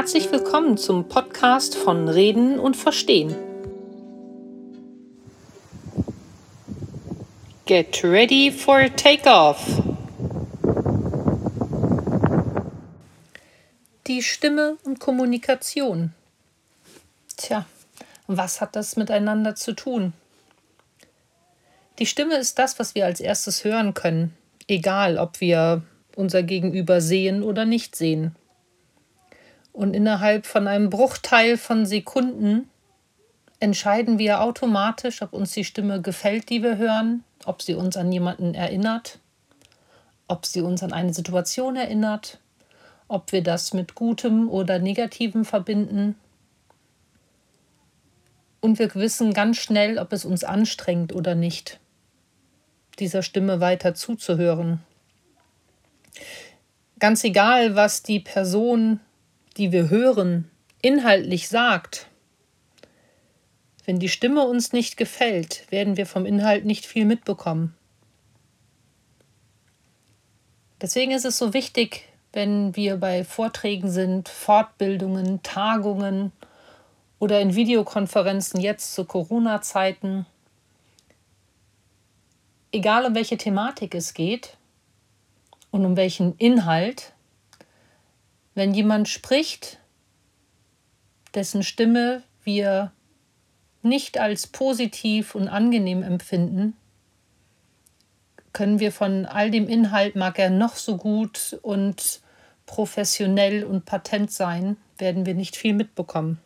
Herzlich willkommen zum Podcast von Reden und Verstehen. Get ready for takeoff. Die Stimme und Kommunikation. Tja, was hat das miteinander zu tun? Die Stimme ist das, was wir als erstes hören können, egal ob wir unser Gegenüber sehen oder nicht sehen. Und innerhalb von einem Bruchteil von Sekunden entscheiden wir automatisch, ob uns die Stimme gefällt, die wir hören, ob sie uns an jemanden erinnert, ob sie uns an eine Situation erinnert, ob wir das mit Gutem oder Negativem verbinden. Und wir wissen ganz schnell, ob es uns anstrengt oder nicht, dieser Stimme weiter zuzuhören. Ganz egal, was die Person die wir hören, inhaltlich sagt. Wenn die Stimme uns nicht gefällt, werden wir vom Inhalt nicht viel mitbekommen. Deswegen ist es so wichtig, wenn wir bei Vorträgen sind, Fortbildungen, Tagungen oder in Videokonferenzen jetzt zu Corona-Zeiten, egal um welche Thematik es geht und um welchen Inhalt, wenn jemand spricht, dessen Stimme wir nicht als positiv und angenehm empfinden, können wir von all dem Inhalt, mag er noch so gut und professionell und patent sein, werden wir nicht viel mitbekommen.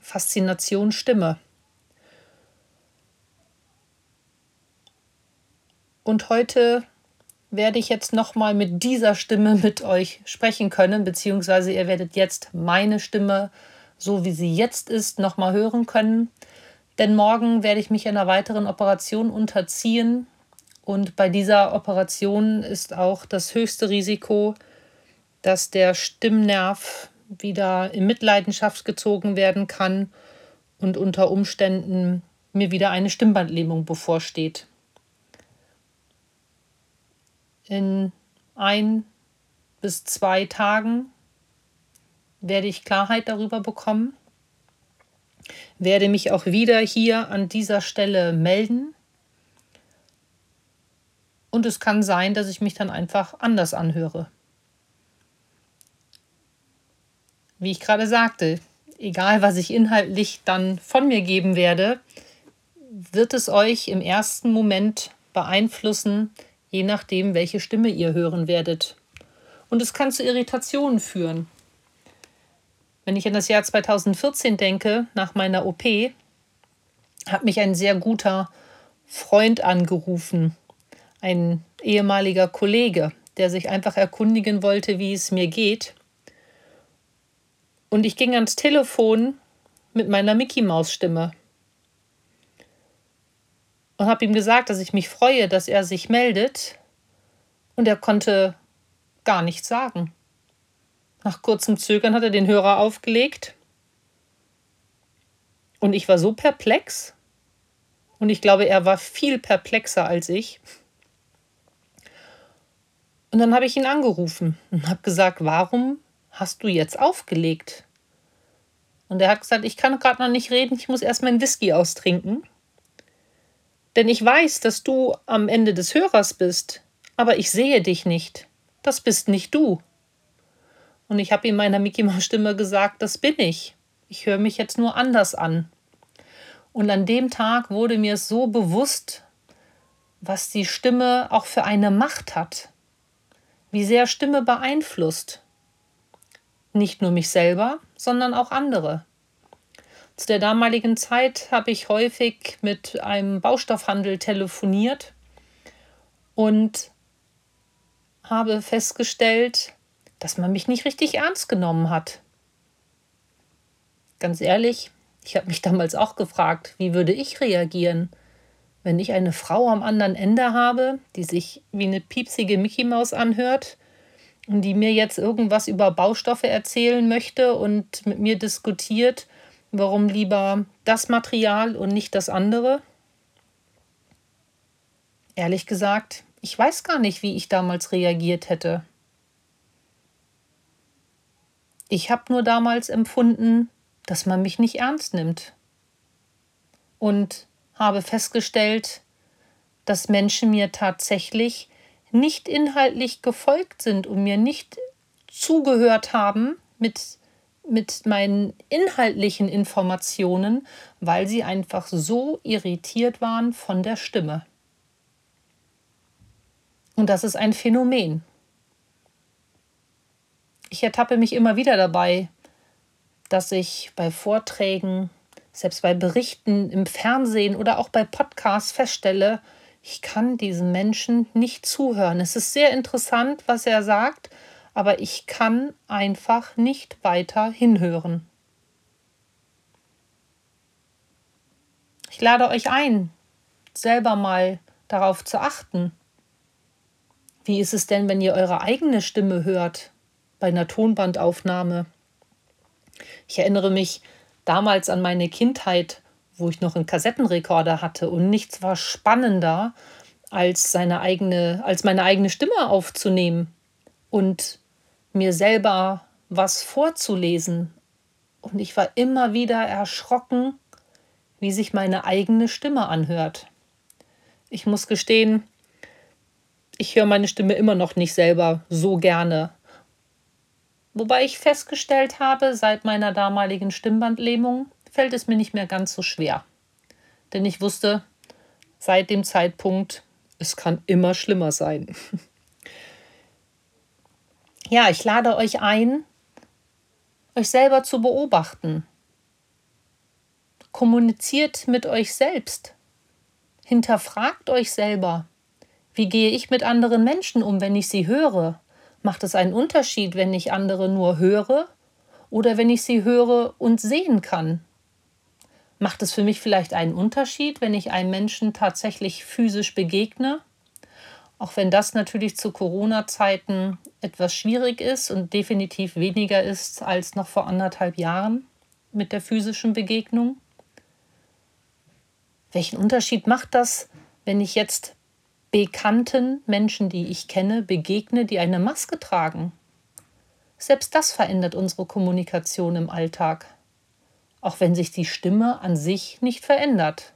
Faszination Stimme. Und heute werde ich jetzt nochmal mit dieser Stimme mit euch sprechen können, beziehungsweise ihr werdet jetzt meine Stimme, so wie sie jetzt ist, nochmal hören können. Denn morgen werde ich mich einer weiteren Operation unterziehen. Und bei dieser Operation ist auch das höchste Risiko, dass der Stimmnerv wieder in Mitleidenschaft gezogen werden kann und unter Umständen mir wieder eine Stimmbandlähmung bevorsteht in ein bis zwei Tagen werde ich Klarheit darüber bekommen, werde mich auch wieder hier an dieser Stelle melden. Und es kann sein, dass ich mich dann einfach anders anhöre. Wie ich gerade sagte, egal was ich inhaltlich dann von mir geben werde, wird es euch im ersten Moment beeinflussen, je nachdem, welche Stimme ihr hören werdet. Und es kann zu Irritationen führen. Wenn ich an das Jahr 2014 denke, nach meiner OP, hat mich ein sehr guter Freund angerufen, ein ehemaliger Kollege, der sich einfach erkundigen wollte, wie es mir geht. Und ich ging ans Telefon mit meiner Mickey Maus Stimme und habe ihm gesagt, dass ich mich freue, dass er sich meldet. Und er konnte gar nichts sagen. Nach kurzem Zögern hat er den Hörer aufgelegt. Und ich war so perplex. Und ich glaube, er war viel perplexer als ich. Und dann habe ich ihn angerufen und habe gesagt, warum hast du jetzt aufgelegt? Und er hat gesagt, ich kann gerade noch nicht reden, ich muss erst meinen Whisky austrinken. Denn ich weiß, dass du am Ende des Hörers bist, aber ich sehe dich nicht. Das bist nicht du. Und ich habe ihm meiner Mickey Maus Stimme gesagt, das bin ich. Ich höre mich jetzt nur anders an. Und an dem Tag wurde mir so bewusst, was die Stimme auch für eine Macht hat. Wie sehr Stimme beeinflusst. Nicht nur mich selber, sondern auch andere. Zu der damaligen Zeit habe ich häufig mit einem Baustoffhandel telefoniert und habe festgestellt, dass man mich nicht richtig ernst genommen hat. Ganz ehrlich, ich habe mich damals auch gefragt, wie würde ich reagieren, wenn ich eine Frau am anderen Ende habe, die sich wie eine piepsige Mickey Maus anhört und die mir jetzt irgendwas über Baustoffe erzählen möchte und mit mir diskutiert Warum lieber das Material und nicht das andere? Ehrlich gesagt, ich weiß gar nicht, wie ich damals reagiert hätte. Ich habe nur damals empfunden, dass man mich nicht ernst nimmt. Und habe festgestellt, dass Menschen mir tatsächlich nicht inhaltlich gefolgt sind und mir nicht zugehört haben mit, mit meinen inhaltlichen Informationen, weil sie einfach so irritiert waren von der Stimme. Und das ist ein Phänomen. Ich ertappe mich immer wieder dabei, dass ich bei Vorträgen, selbst bei Berichten im Fernsehen oder auch bei Podcasts feststelle, ich kann diesem Menschen nicht zuhören. Es ist sehr interessant, was er sagt, aber ich kann einfach nicht weiter hinhören. Ich lade euch ein, selber mal darauf zu achten. Wie ist es denn, wenn ihr eure eigene Stimme hört bei einer Tonbandaufnahme? Ich erinnere mich damals an meine Kindheit, wo ich noch einen Kassettenrekorder hatte und nichts war spannender, als seine eigene, als meine eigene Stimme aufzunehmen und mir selber was vorzulesen. Und ich war immer wieder erschrocken, wie sich meine eigene Stimme anhört. Ich muss gestehen, ich höre meine Stimme immer noch nicht selber so gerne. Wobei ich festgestellt habe, seit meiner damaligen Stimmbandlähmung fällt es mir nicht mehr ganz so schwer. Denn ich wusste seit dem Zeitpunkt, es kann immer schlimmer sein. ja, ich lade euch ein, euch selber zu beobachten. Kommuniziert mit euch selbst. Hinterfragt euch selber. Wie gehe ich mit anderen Menschen um, wenn ich sie höre? Macht es einen Unterschied, wenn ich andere nur höre oder wenn ich sie höre und sehen kann? Macht es für mich vielleicht einen Unterschied, wenn ich einem Menschen tatsächlich physisch begegne? Auch wenn das natürlich zu Corona-Zeiten etwas schwierig ist und definitiv weniger ist als noch vor anderthalb Jahren mit der physischen Begegnung. Welchen Unterschied macht das, wenn ich jetzt bekannten Menschen, die ich kenne, begegne, die eine Maske tragen. Selbst das verändert unsere Kommunikation im Alltag, auch wenn sich die Stimme an sich nicht verändert.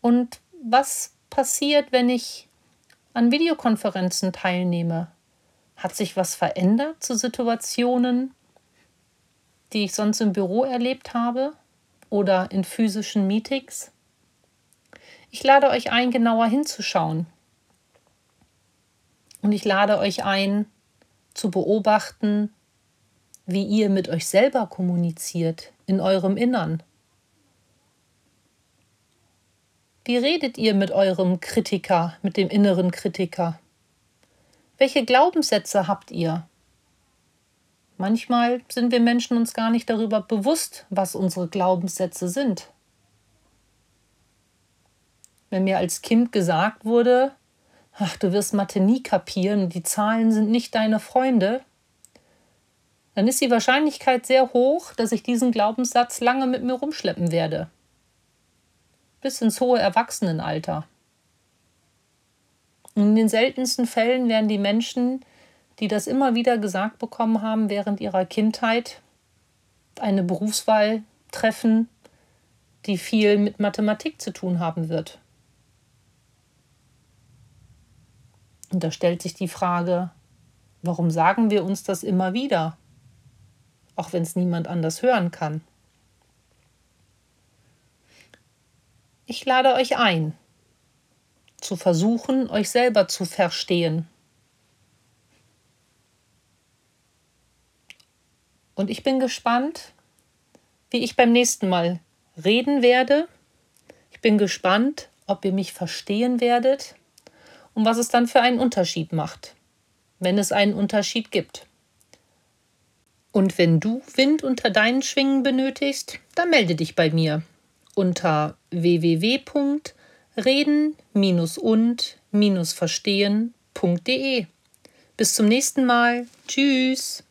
Und was passiert, wenn ich an Videokonferenzen teilnehme? Hat sich was verändert zu Situationen, die ich sonst im Büro erlebt habe? oder in physischen Meetings? Ich lade euch ein, genauer hinzuschauen. Und ich lade euch ein, zu beobachten, wie ihr mit euch selber kommuniziert in eurem Innern. Wie redet ihr mit eurem Kritiker, mit dem inneren Kritiker? Welche Glaubenssätze habt ihr? Manchmal sind wir Menschen uns gar nicht darüber bewusst, was unsere Glaubenssätze sind. Wenn mir als Kind gesagt wurde, ach, du wirst Mathe nie kapieren, die Zahlen sind nicht deine Freunde, dann ist die Wahrscheinlichkeit sehr hoch, dass ich diesen Glaubenssatz lange mit mir rumschleppen werde. Bis ins hohe Erwachsenenalter. In den seltensten Fällen werden die Menschen die das immer wieder gesagt bekommen haben während ihrer Kindheit, eine Berufswahl treffen, die viel mit Mathematik zu tun haben wird. Und da stellt sich die Frage, warum sagen wir uns das immer wieder, auch wenn es niemand anders hören kann? Ich lade euch ein, zu versuchen, euch selber zu verstehen Und ich bin gespannt, wie ich beim nächsten Mal reden werde. Ich bin gespannt, ob ihr mich verstehen werdet und was es dann für einen Unterschied macht, wenn es einen Unterschied gibt. Und wenn du Wind unter deinen Schwingen benötigst, dann melde dich bei mir unter www.reden-und-verstehen.de. Bis zum nächsten Mal. Tschüss.